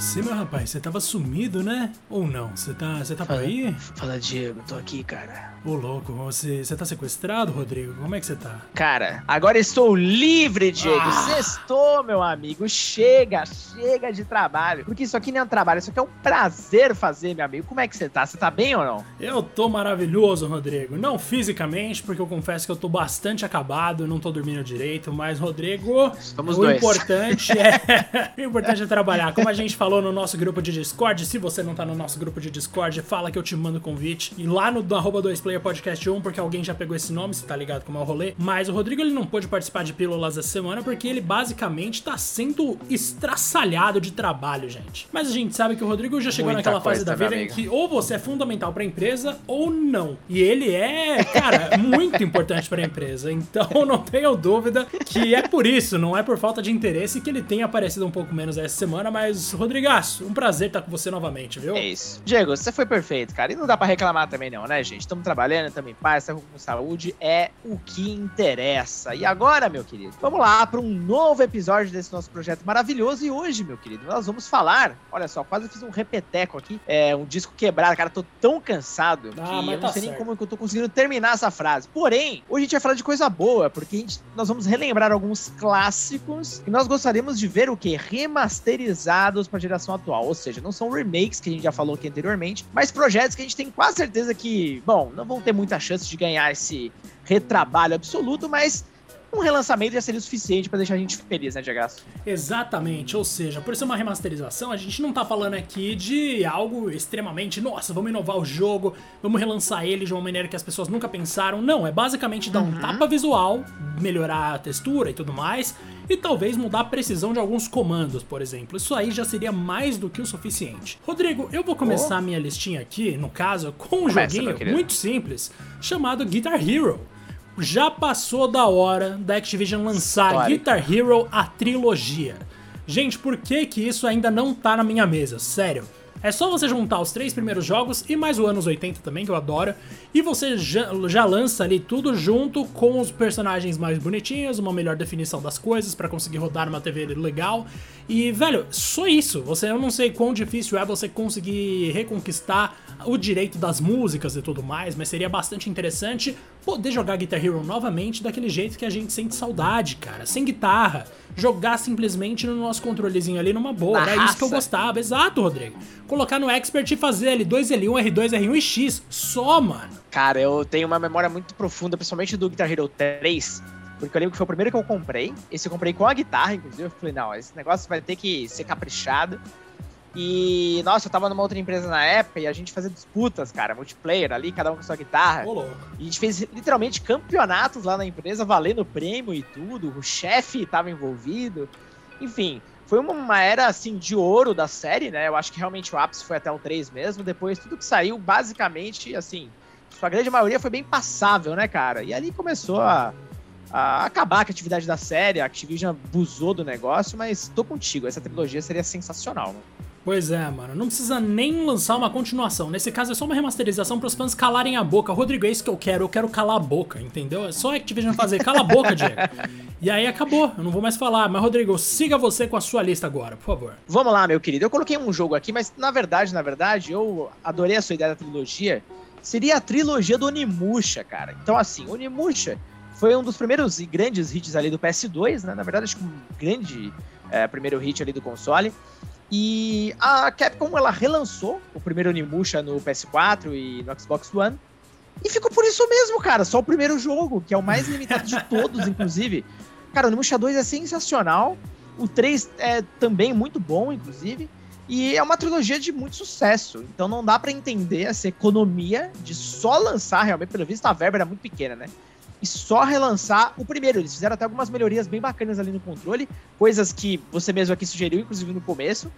você, meu rapaz? Você tava sumido, né? Ou não? Você tá, você tá por aí? Fala, Diego, tô aqui, cara. Ô, louco, você, você tá sequestrado, Rodrigo? Como é que você tá? Cara, agora estou livre, Diego. Ah. Sextou, meu amigo. Chega, chega de trabalho. Porque isso aqui não é um trabalho, isso aqui é um prazer fazer, meu amigo. Como é que você tá? Você tá bem ou não? Eu tô maravilhoso, Rodrigo. Não fisicamente, porque eu confesso que eu tô bastante acabado, não tô dormindo direito, mas, Rodrigo, Estamos o dois. importante é. o importante é trabalhar. Como a gente falou no nosso grupo de Discord, se você não tá no nosso grupo de Discord, fala que eu te mando convite. E lá no arroba 2player podcast 1, porque alguém já pegou esse nome, você tá ligado como é o rolê. Mas o Rodrigo ele não pôde participar de pílulas essa semana porque ele basicamente tá sendo estraçalhado de trabalho, gente. Mas a gente sabe que o Rodrigo já chegou Muita naquela fase da vida em amigo. que ou você é fundamental pra empresa ou não. E ele é, cara, muito importante pra empresa. Então não tenho dúvida que é por isso, não é por falta de interesse que ele tem aparecido um pouco menos essa semana. Mas, Rodrigaço, um prazer estar com você novamente, viu? É isso. Diego, você foi perfeito, cara. E não dá pra reclamar também, não, né, gente? Estamos trabalhando, estamos em paz, estamos com saúde. É o que interessa. E agora, meu querido, vamos lá para um novo episódio desse nosso projeto maravilhoso. E hoje, meu querido, nós vamos falar. Olha só, quase fiz um repeteco aqui. É um disco quebrado, cara. Tô tão cansado Ah, que eu não tá sei nem certo. como que eu tô conseguindo terminar essa frase. Porém, hoje a gente vai falar de coisa boa, porque gente- nós vamos relembrar alguns clássicos que nós gostaríamos de ver o que? Remasterizados para geração atual. Ou seja, não são remakes que a gente já falou aqui anteriormente, mas projetos que a gente tem quase certeza que, bom, não vão ter muita chance de ganhar esse retrabalho absoluto, mas um relançamento já seria o suficiente para deixar a gente feliz, né, Diego? Exatamente, ou seja, por ser uma remasterização, a gente não tá falando aqui de algo extremamente, nossa, vamos inovar o jogo, vamos relançar ele de uma maneira que as pessoas nunca pensaram. Não, é basicamente dar um tapa visual, melhorar a textura e tudo mais, e talvez mudar a precisão de alguns comandos, por exemplo. Isso aí já seria mais do que o suficiente. Rodrigo, eu vou começar a minha listinha aqui, no caso, com um Começa, joguinho muito simples, chamado Guitar Hero. Já passou da hora da Activision lançar Histórico. Guitar Hero a trilogia. Gente, por que que isso ainda não tá na minha mesa? Sério. É só você juntar os três primeiros jogos e mais o anos 80 também, que eu adoro, e você já, já lança ali tudo junto com os personagens mais bonitinhos, uma melhor definição das coisas pra conseguir rodar numa TV legal. E, velho, só isso. Você eu não sei quão difícil é você conseguir reconquistar o direito das músicas e tudo mais, mas seria bastante interessante poder jogar Guitar Hero novamente daquele jeito que a gente sente saudade, cara. Sem guitarra. Jogar simplesmente no nosso controlezinho ali numa boa. Era isso que eu gostava. Exato, Rodrigo. Colocar no Expert e fazer L2, L1, R2, R1 e X. Só, mano. Cara, eu tenho uma memória muito profunda, principalmente do Guitar Hero 3, porque eu lembro que foi o primeiro que eu comprei. Esse eu comprei com a guitarra, inclusive. Eu falei, não, esse negócio vai ter que ser caprichado. E, nossa, eu tava numa outra empresa na época e a gente fazia disputas, cara, multiplayer ali, cada um com sua guitarra. Ô. E a gente fez literalmente campeonatos lá na empresa, valendo prêmio e tudo. O chefe tava envolvido. Enfim, foi uma, uma era assim de ouro da série, né? Eu acho que realmente o ápice foi até o 3 mesmo. Depois tudo que saiu, basicamente, assim, sua grande maioria foi bem passável, né, cara? E ali começou a, a acabar com a atividade da série. A Activision abusou do negócio, mas tô contigo. Essa trilogia seria sensacional, mano. Pois é, mano. Não precisa nem lançar uma continuação. Nesse caso é só uma remasterização pros fãs calarem a boca. Rodrigo, é isso que eu quero. Eu quero calar a boca, entendeu? É só a Activision fazer. Cala a boca, Diego. E aí acabou. Eu não vou mais falar. Mas, Rodrigo, siga você com a sua lista agora, por favor. Vamos lá, meu querido. Eu coloquei um jogo aqui, mas na verdade, na verdade, eu adorei a sua ideia da trilogia. Seria a trilogia do Onimusha, cara. Então, assim, Onimusha foi um dos primeiros e grandes hits ali do PS2, né? Na verdade, acho que um grande é, primeiro hit ali do console. E a Capcom, ela relançou o primeiro Onimusha no PS4 e no Xbox One. E ficou por isso mesmo, cara. Só o primeiro jogo, que é o mais limitado de todos, inclusive. Cara, o Onimusha 2 é sensacional. O 3 é também muito bom, inclusive. E é uma trilogia de muito sucesso. Então não dá pra entender essa economia de só lançar, realmente, pelo visto, a verba era muito pequena, né? E só relançar o primeiro. Eles fizeram até algumas melhorias bem bacanas ali no controle, coisas que você mesmo aqui sugeriu, inclusive no começo,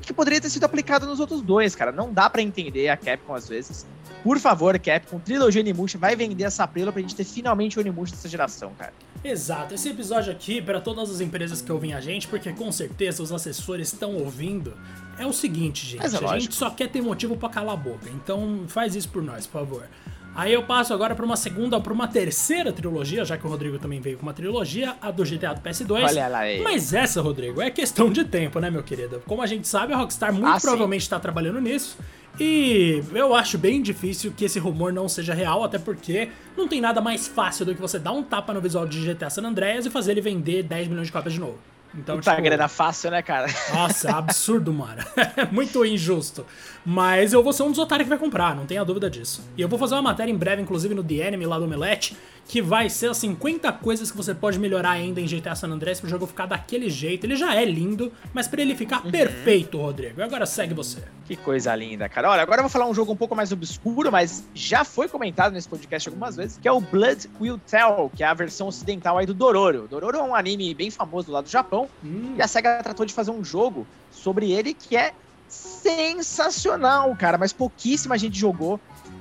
que poderia ter sido aplicado nos outros dois, cara. Não dá pra entender a Capcom às vezes. Por favor, Capcom, trilogia Onimusha, vai vender essa prela pra gente ter finalmente o Onimusha dessa geração, cara. Exato, esse episódio aqui, para todas as empresas que ouvem a gente, porque com certeza os assessores estão ouvindo, é o seguinte, gente. É a gente só quer ter motivo pra calar a boca. Então faz isso por nós, por favor. Aí eu passo agora para uma segunda, para uma terceira trilogia, já que o Rodrigo também veio com uma trilogia, a do GTA do PS2. Olha lá aí. Mas essa, Rodrigo, é questão de tempo, né, meu querido? Como a gente sabe, a Rockstar muito Ah, provavelmente está trabalhando nisso. E eu acho bem difícil que esse rumor não seja real, até porque não tem nada mais fácil do que você dar um tapa no visual de GTA San Andreas e fazer ele vender 10 milhões de cópias de novo. Então, Puta tipo, grana fácil, né, cara? nossa, é absurdo, mano. É muito injusto. Mas eu vou ser um dos otários que vai comprar, não tenha dúvida disso. E eu vou fazer uma matéria em breve, inclusive no The Enemy lá do Omelete, que vai ser as 50 coisas que você pode melhorar ainda em GTA San Andreas pro jogo ficar daquele jeito. Ele já é lindo, mas pra ele ficar perfeito, Rodrigo. Agora segue você. Que coisa linda, cara. Olha, agora eu vou falar um jogo um pouco mais obscuro, mas já foi comentado nesse podcast algumas vezes, que é o Blood Will Tell, que é a versão ocidental aí do Dororo. Dororo é um anime bem famoso lá do Japão, Hum, e a SEGA tratou de fazer um jogo sobre ele que é sensacional, cara, mas pouquíssima gente jogou.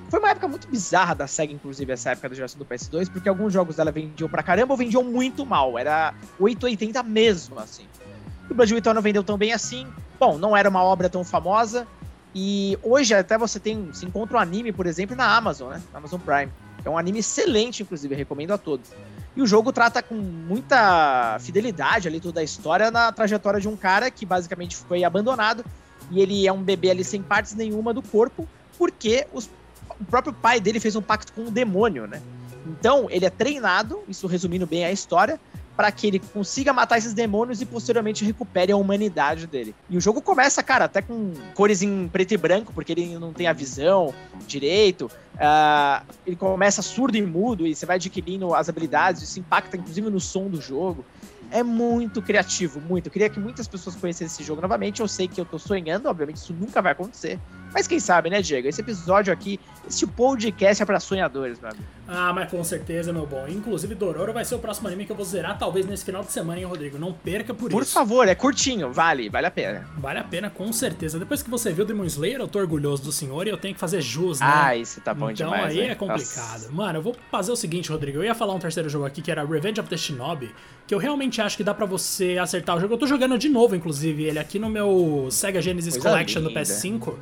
Foi uma época muito bizarra da SEGA, inclusive, essa época da geração do PS2, porque alguns jogos dela vendiam pra caramba ou vendiam muito mal. Era 880 mesmo, assim. O Blood Tell não vendeu tão bem assim. Bom, não era uma obra tão famosa. E hoje até você tem. Se encontra um anime, por exemplo, na Amazon, né? Na Amazon Prime. É um anime excelente, inclusive, recomendo a todos. E o jogo trata com muita fidelidade ali toda a história na trajetória de um cara que basicamente foi abandonado. E ele é um bebê ali sem partes nenhuma do corpo, porque os- o próprio pai dele fez um pacto com o demônio, né? Então, ele é treinado, isso resumindo bem a história, para que ele consiga matar esses demônios e posteriormente recupere a humanidade dele. E o jogo começa, cara, até com cores em preto e branco, porque ele não tem a visão direito. Ah, ele começa surdo e mudo e você vai adquirindo as habilidades, isso impacta inclusive no som do jogo. É muito criativo, muito. Eu queria que muitas pessoas conhecessem esse jogo novamente. Eu sei que eu tô sonhando, obviamente isso nunca vai acontecer. Mas quem sabe, né, Diego? Esse episódio aqui, esse podcast é pra sonhadores, meu amigo. Ah, mas com certeza, meu bom. Inclusive, Dororo vai ser o próximo anime que eu vou zerar, talvez nesse final de semana, hein, Rodrigo? Não perca por, Por isso. favor, é curtinho, vale, vale a pena. Vale a pena, com certeza. Depois que você viu Demon Slayer, eu tô orgulhoso do senhor e eu tenho que fazer jus, né? Ah, isso tá bom então demais. aí né? é complicado. Nossa. Mano, eu vou fazer o seguinte, Rodrigo. Eu ia falar um terceiro jogo aqui que era Revenge of the Shinobi, que eu realmente acho que dá pra você acertar o jogo. Eu tô jogando de novo, inclusive, ele aqui no meu Sega Genesis Coisa Collection do linda. PS5,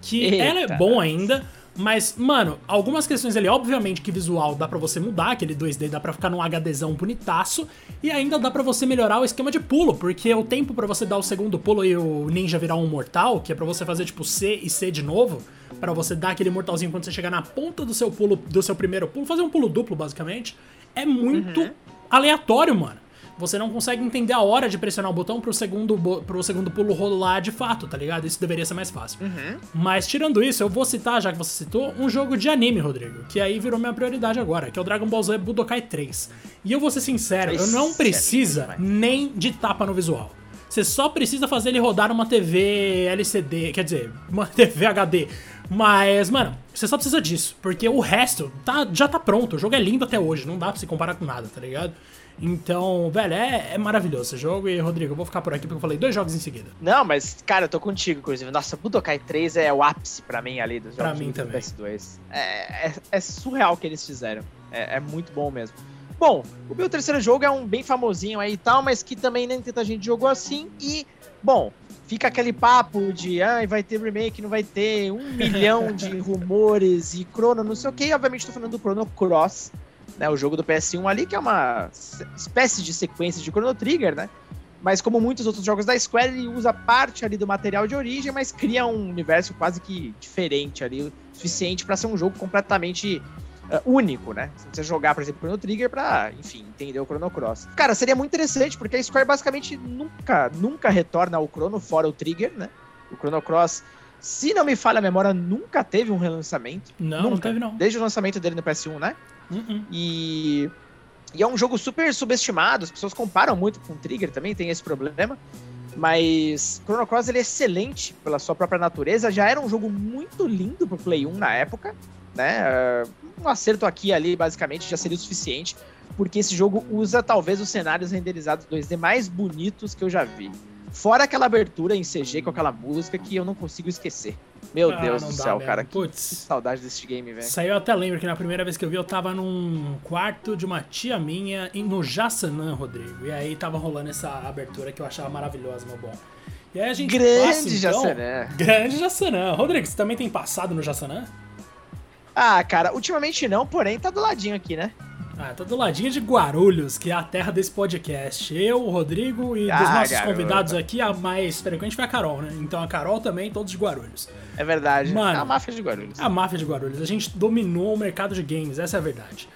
que Eita. ela é bom ainda. Mas, mano, algumas questões ali, obviamente que visual dá pra você mudar, aquele 2D dá pra ficar num HDzão bonitaço, e ainda dá pra você melhorar o esquema de pulo, porque o tempo pra você dar o segundo pulo e o ninja virar um mortal, que é pra você fazer tipo C e C de novo, pra você dar aquele mortalzinho quando você chegar na ponta do seu pulo, do seu primeiro pulo, fazer um pulo duplo basicamente, é muito aleatório, mano. Você não consegue entender a hora de pressionar o botão pro segundo, pro segundo pulo rolar de fato, tá ligado? Isso deveria ser mais fácil. Mas tirando isso, eu vou citar, já que você citou, um jogo de anime, Rodrigo, que aí virou minha prioridade agora, que é o Dragon Ball Z Budokai 3. E eu vou ser sincero, eu não Esse precisa nem de tapa no visual. Você só precisa fazer ele rodar numa TV LCD, quer dizer, uma TV HD. Mas, mano, você só precisa disso, porque o resto tá, já tá pronto. O jogo é lindo até hoje, não dá pra se comparar com nada, tá ligado? Então, velho, é, é maravilhoso esse jogo. E, Rodrigo, eu vou ficar por aqui porque eu falei dois jogos em seguida. Não, mas, cara, eu tô contigo, inclusive. Nossa, Budokai 3 é o ápice pra mim ali dos Pra jogos mim do também. PS2. É, é, é surreal o que eles fizeram. É, é muito bom mesmo. Bom, o meu terceiro jogo é um bem famosinho aí e tal, mas que também nem tanta gente jogou assim. E, bom, fica aquele papo de ah, vai ter remake, não vai ter, um milhão de rumores e Chrono, não sei o que. Obviamente, tô falando do Chrono Cross, né? O jogo do PS1 ali, que é uma espécie de sequência de Chrono Trigger, né? Mas como muitos outros jogos da Square, ele usa parte ali do material de origem, mas cria um universo quase que diferente ali, o suficiente para ser um jogo completamente ah, único, né? Você precisa jogar, por exemplo, Chrono Trigger pra, enfim, entender o Chrono Cross. Cara, seria muito interessante, porque a Square basicamente nunca, nunca retorna ao Chrono fora o Trigger, né? O Chrono Cross, se não me falha a memória, nunca teve um relançamento. Não, não Nunca. teve não. Desde o lançamento dele no PS1, né? Uh-uh. E, e é um jogo super subestimado, as pessoas comparam muito com Trigger também, tem esse problema. Mas Chrono Cross ele é excelente pela sua própria natureza, já era um jogo muito lindo pro Play 1 na época, né? Um acerto aqui e ali basicamente já seria o suficiente, porque esse jogo usa talvez os cenários renderizados 2D mais bonitos que eu já vi. Fora aquela abertura em CG com aquela música que eu não consigo esquecer. Meu Ah, Deus do dá céu, cara. Que Putz. saudade desse game, velho. Isso aí eu até lembro que na primeira vez que eu vi, eu tava num quarto de uma tia minha em- no Jassanã, Rodrigo. E aí tava rolando essa abertura que eu achava maravilhosa, meu bom. E aí a gente passa, Grande então- Jassanã. Grande Jassanã. Rodrigo, você também tem passado no Jassanã? Ah, cara, ultimamente não, porém tá do ladinho aqui, né? Ah, tá do ladinho de Guarulhos, que é a terra desse podcast. Eu, o Rodrigo e Ah, dos nossos garoto. convidados aqui, a mais frequente foi a Carol, né? Então a Carol também, todos de Guarulhos. É verdade. Mano. É a máfia de Guarulhos. A máfia de Guarulhos. A gente dominou o mercado de games, essa é a verdade.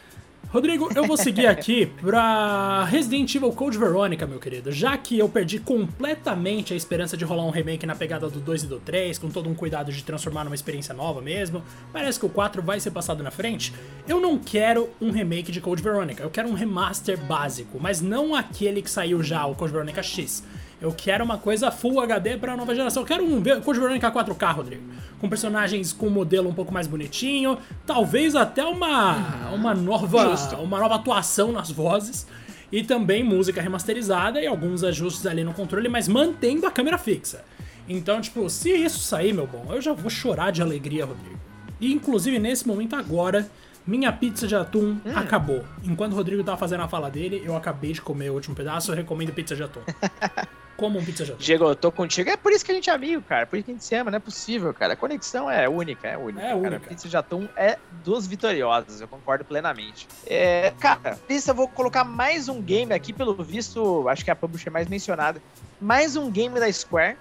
Rodrigo, eu vou seguir aqui pra Resident Evil Code Veronica, meu querido. Já que eu perdi completamente a esperança de rolar um remake na pegada do 2 e do 3, com todo um cuidado de transformar numa experiência nova mesmo, parece que o 4 vai ser passado na frente. Eu não quero um remake de Code Veronica, eu quero um remaster básico, mas não aquele que saiu já, o Code Veronica X. Eu quero uma coisa Full HD pra nova geração. Eu quero um Code Veronica 4K, Rodrigo. Com personagens com modelo um pouco mais bonitinho. Talvez até uma, uma, nova, Justo. uma nova atuação nas vozes. E também música remasterizada e alguns ajustes ali no controle, mas mantendo a câmera fixa. Então, tipo, se isso sair, meu bom, eu já vou chorar de alegria, Rodrigo. E inclusive nesse momento agora, minha pizza de atum acabou. Enquanto o Rodrigo tava fazendo a fala dele, eu acabei de comer o último pedaço, eu recomendo pizza de atum. Como um pizza atum. Diego, eu tô contigo. É por isso que a gente é amigo, cara. Por isso que a gente se ama, não é possível, cara. A conexão é única, é única. É cara. única. Pizza de atum é dos vitoriosos, eu concordo plenamente. É, cara, isso eu vou colocar mais um game aqui, pelo visto, acho que é a publisher mais mencionada. Mais um game da Square.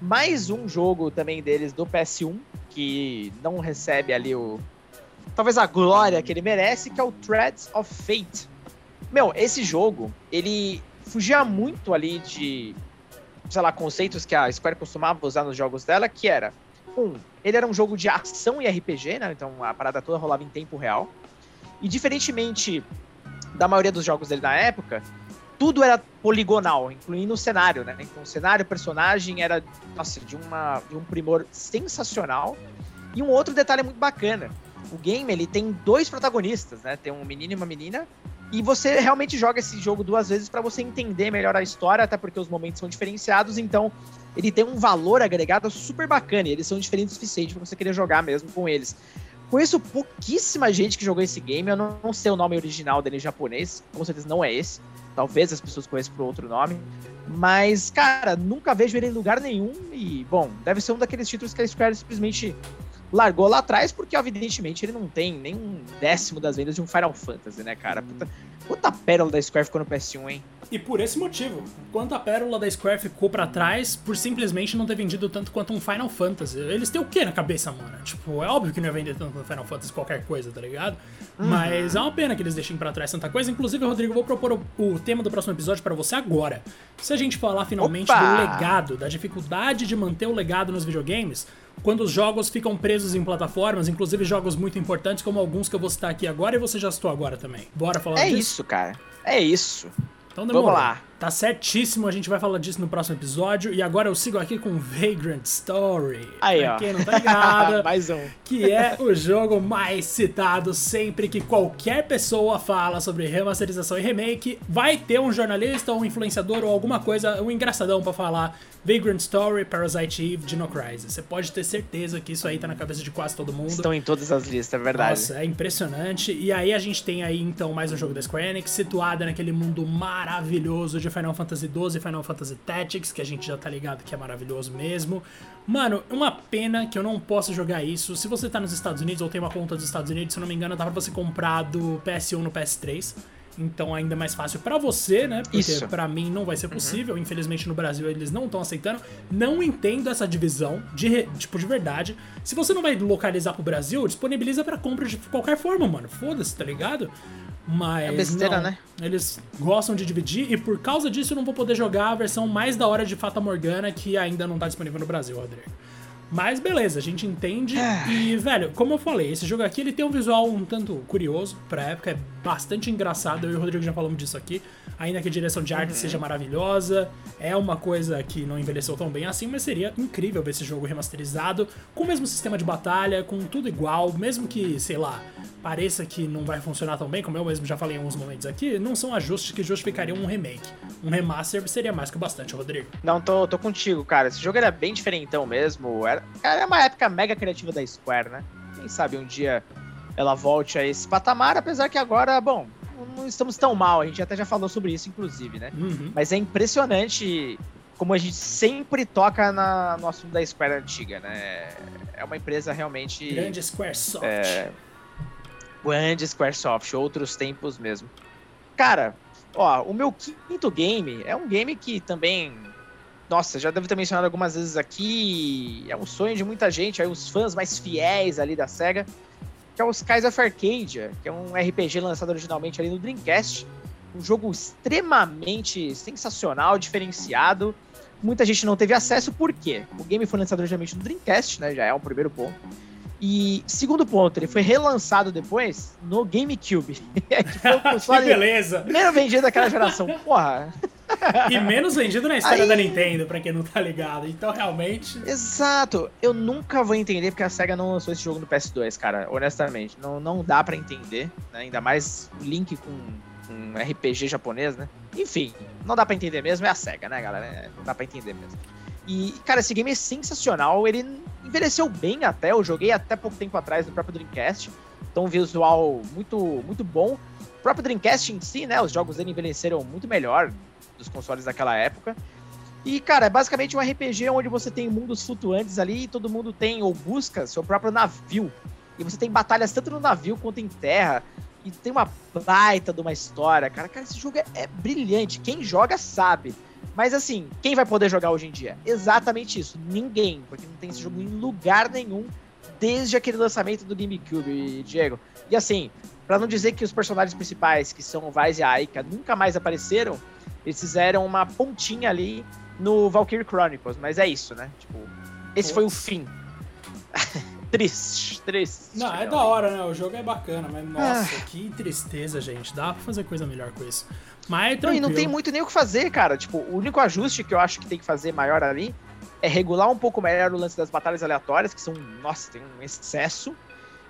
Mais um jogo também deles do PS1, que não recebe ali o. Talvez a glória que ele merece, que é o Threads of Fate. Meu, esse jogo, ele fugia muito ali de sei lá, conceitos que a Square costumava usar nos jogos dela, que era, um, ele era um jogo de ação e RPG, né? Então a parada toda rolava em tempo real. E diferentemente da maioria dos jogos dele na época, tudo era poligonal, incluindo o cenário, né? Então o cenário, o personagem era, nossa, de, uma, de um primor sensacional. E um outro detalhe muito bacana, o game ele tem dois protagonistas, né? Tem um menino e uma menina, e você realmente joga esse jogo duas vezes para você entender melhor a história, até porque os momentos são diferenciados, então ele tem um valor agregado super bacana, e eles são diferentes o suficiente para você querer jogar mesmo com eles. Conheço pouquíssima gente que jogou esse game, eu não, não sei o nome original dele em japonês, com certeza não é esse. Talvez as pessoas conheçam por outro nome. Mas, cara, nunca vejo ele em lugar nenhum. E, bom, deve ser um daqueles títulos que a Square simplesmente largou lá atrás, porque, evidentemente, ele não tem nem um décimo das vendas de um Final Fantasy, né, cara? Puta, puta pérola da Square ficou no PS1, hein? E por esse motivo, quanto a pérola da Square ficou pra trás por simplesmente não ter vendido tanto quanto um Final Fantasy. Eles têm o que na cabeça, mano? Tipo, é óbvio que não ia vender tanto no Final Fantasy qualquer coisa, tá ligado? Mas é uma pena que eles deixem pra trás tanta coisa. Inclusive, Rodrigo, eu vou propor o, o tema do próximo episódio pra você agora. Se a gente falar finalmente Opa! do legado, da dificuldade de manter o legado nos videogames, quando os jogos ficam presos em plataformas, inclusive jogos muito importantes, como alguns que eu vou citar aqui agora e você já citou agora também. Bora falar É disso? isso, cara. É isso. Então demorou. Vamos lá. Tá certíssimo, a gente vai falar disso no próximo episódio. E agora eu sigo aqui com Vagrant Story. Aí, pra ó. quem não tá ligado, Mais um. que é o jogo mais citado sempre que qualquer pessoa fala sobre remasterização e remake. Vai ter um jornalista, ou um influenciador ou alguma coisa, um engraçadão pra falar Vagrant Story, Parasite Eve, Dino Crisis. Você pode ter certeza que isso aí tá na cabeça de quase todo mundo. Estão em todas as listas, é verdade. Nossa, é impressionante. E aí a gente tem aí então mais um jogo da Square Enix situada naquele mundo maravilhoso de Final Fantasy XII e Final Fantasy Tactics, que a gente já tá ligado que é maravilhoso mesmo. Mano, uma pena que eu não possa jogar isso. Se você tá nos Estados Unidos ou tem uma conta dos Estados Unidos, se eu não me engano, dá pra você comprar do PS1 no PS3. Então ainda é mais fácil pra você, né? Porque Isso. pra mim não vai ser possível. Infelizmente no Brasil eles não estão aceitando. Não entendo essa divisão de re- tipo de verdade. Se você não vai localizar pro Brasil, disponibiliza pra compra de qualquer forma, mano. Foda-se, tá ligado? Mas É besteira, não, né? Eles gostam de dividir e por causa disso eu não vou poder jogar a versão mais da hora de Fata Morgana que ainda não tá disponível no Brasil, Rodrigo. Mas beleza, a gente entende. E, velho, como eu falei, esse jogo aqui ele tem um visual um tanto curioso pra época, é bastante engraçado. Eu e o Rodrigo já falamos disso aqui. Ainda que a direção de arte seja maravilhosa, é uma coisa que não envelheceu tão bem assim, mas seria incrível ver esse jogo remasterizado, com o mesmo sistema de batalha, com tudo igual, mesmo que, sei lá, pareça que não vai funcionar tão bem, como eu mesmo já falei em alguns momentos aqui, não são ajustes que justificariam um remake. Um remaster seria mais que o bastante, Rodrigo. Não, tô, tô contigo, cara. Esse jogo era bem diferentão mesmo. Era, cara, é uma época mega criativa da Square, né? Quem sabe um dia ela volte a esse patamar, apesar que agora, bom, não estamos tão mal. A gente até já falou sobre isso, inclusive, né? Uhum. Mas é impressionante como a gente sempre toca na, no assunto da Square antiga, né? É uma empresa realmente. Grande Squaresoft. É, Grande Squaresoft, outros tempos mesmo. Cara, ó, o meu quinto game é um game que também. Nossa, já devo ter mencionado algumas vezes aqui. É um sonho de muita gente, aí os fãs mais fiéis ali da SEGA. Que é o Skies of Arcadia, que é um RPG lançado originalmente ali no Dreamcast. Um jogo extremamente sensacional, diferenciado. Muita gente não teve acesso, por quê? O game foi lançado originalmente no Dreamcast, né? Já é o primeiro ponto. E segundo ponto, ele foi relançado depois no GameCube. que foi o console que beleza! Primeiro vendido daquela geração. Porra! e menos vendido na história Aí... da Nintendo, pra quem não tá ligado. Então, realmente. Exato. Eu nunca vou entender porque a SEGA não lançou esse jogo no PS2, cara. Honestamente. Não, não dá para entender. Né? Ainda mais o Link com um RPG japonês, né? Enfim, não dá para entender mesmo. É a SEGA, né, galera? É, não dá pra entender mesmo. E, cara, esse game é sensacional. Ele envelheceu bem até. Eu joguei até pouco tempo atrás no próprio Dreamcast. Então, um visual muito, muito bom. O próprio Dreamcast em si, né? Os jogos dele envelheceram muito melhor dos consoles daquela época. E, cara, é basicamente um RPG onde você tem mundos flutuantes ali e todo mundo tem ou busca seu próprio navio. E você tem batalhas tanto no navio quanto em terra. E tem uma baita de uma história, cara. Cara, esse jogo é, é brilhante. Quem joga sabe. Mas assim, quem vai poder jogar hoje em dia? Exatamente isso. Ninguém. Porque não tem esse jogo em lugar nenhum desde aquele lançamento do GameCube, Diego. E assim, para não dizer que os personagens principais, que são o Vice e a Aika, nunca mais apareceram, eles fizeram uma pontinha ali no Valkyrie Chronicles, mas é isso, né? Tipo, esse foi o fim. triste, triste. Não, é da hora, né? O jogo é bacana, mas nossa, ah. que tristeza, gente. Dá pra fazer coisa melhor com isso. Mas é não, e não tem muito nem o que fazer, cara. Tipo, o único ajuste que eu acho que tem que fazer maior ali é regular um pouco melhor o lance das batalhas aleatórias, que são, nossa, tem um excesso.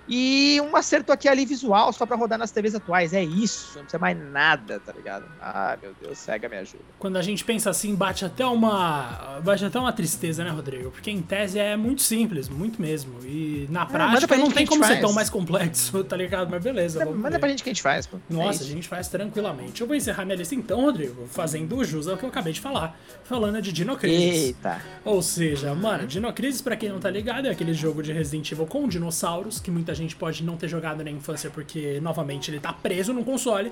E um acerto aqui ali visual só para rodar nas TVs atuais. É isso, não precisa mais nada, tá ligado? Ah, meu Deus, cega me ajuda. Quando a gente pensa assim, bate até uma. Bate até uma tristeza, né, Rodrigo? Porque em tese é muito simples, muito mesmo. E na é, prática não tem como ser tão mais complexo, tá ligado? Mas beleza. Manda ver. pra gente que a gente faz, pô. Nossa, é a gente faz tranquilamente. Eu vou encerrar minha lista então, Rodrigo, fazendo jus ao que eu acabei de falar. Falando de Dino Crisis. Eita. Ou seja, mano, Dino Crisis, pra quem não tá ligado, é aquele jogo de Resident Evil com dinossauros que muita gente pode não ter jogado na infância porque, novamente, ele tá preso no console.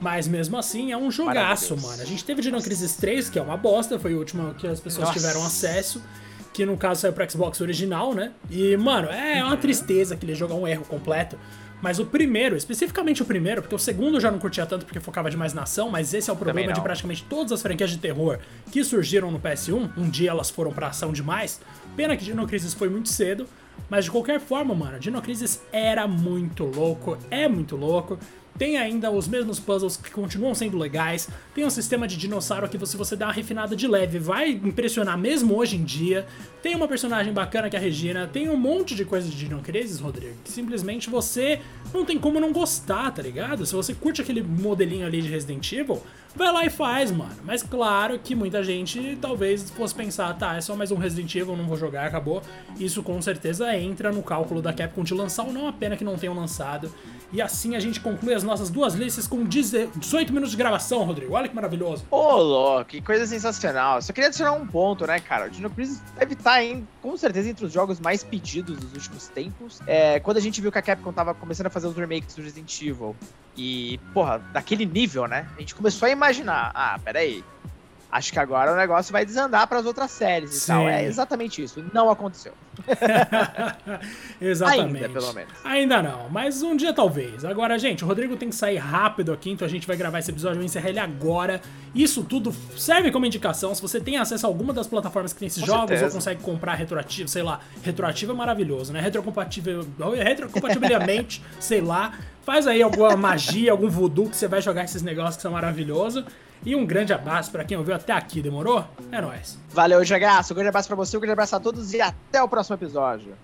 Mas mesmo assim, é um jogaço, mano. A gente teve Dino Crisis 3, que é uma bosta, foi o último que as pessoas Nossa. tiveram acesso. Que no caso saiu pro Xbox original, né? E, mano, é uma tristeza aquele jogo, é um erro completo. Mas o primeiro, especificamente o primeiro, porque o segundo eu já não curtia tanto porque focava demais na ação, mas esse é o problema de praticamente todas as franquias de terror que surgiram no PS1. Um dia elas foram pra ação demais. Pena que Dino Crisis foi muito cedo. Mas de qualquer forma, mano, Dino Crisis era muito louco, é muito louco. Tem ainda os mesmos puzzles que continuam sendo legais. Tem um sistema de dinossauro que se você dá uma refinada de leve vai impressionar mesmo hoje em dia. Tem uma personagem bacana que é a Regina. Tem um monte de coisas de Dino Crisis, Rodrigo, que simplesmente você não tem como não gostar, tá ligado? Se você curte aquele modelinho ali de Resident Evil, vai lá e faz, mano. Mas claro que muita gente talvez fosse pensar, tá, é só mais um Resident Evil, não vou jogar, acabou. Isso com certeza entra no cálculo da Capcom de lançar ou não, a pena que não tenham lançado. E assim a gente conclui as nossas duas listas com 18 minutos de gravação, Rodrigo. Olha que maravilhoso. Ô, louco, que coisa sensacional. Só queria adicionar um ponto, né, cara? O Dino Crisis deve estar, tá em, com certeza, entre os jogos mais pedidos dos últimos tempos. É, quando a gente viu que a Capcom tava começando a fazer os remakes do Resident Evil, e, porra, daquele nível, né? A gente começou a imaginar, ah, peraí, acho que agora o negócio vai desandar para as outras séries e Sim. tal. É exatamente isso. Não aconteceu. exatamente. Ainda, pelo menos. Ainda não, mas um dia talvez. Agora, gente, o Rodrigo tem que sair rápido aqui, então a gente vai gravar esse episódio, eu encerrar ele agora. Isso tudo serve como indicação. Se você tem acesso a alguma das plataformas que tem esses Com jogos certeza. ou consegue comprar retroativo, sei lá, retroativo é maravilhoso, né? Retrocompatível, retrocompativelmente, sei lá. Faz aí alguma magia, algum voodoo que você vai jogar esses negócios que são maravilhosos. E um grande abraço para quem ouviu até aqui, demorou? É nóis. Valeu, Jagaço. Um grande abraço para você, um grande abraço a todos e até o próximo episódio.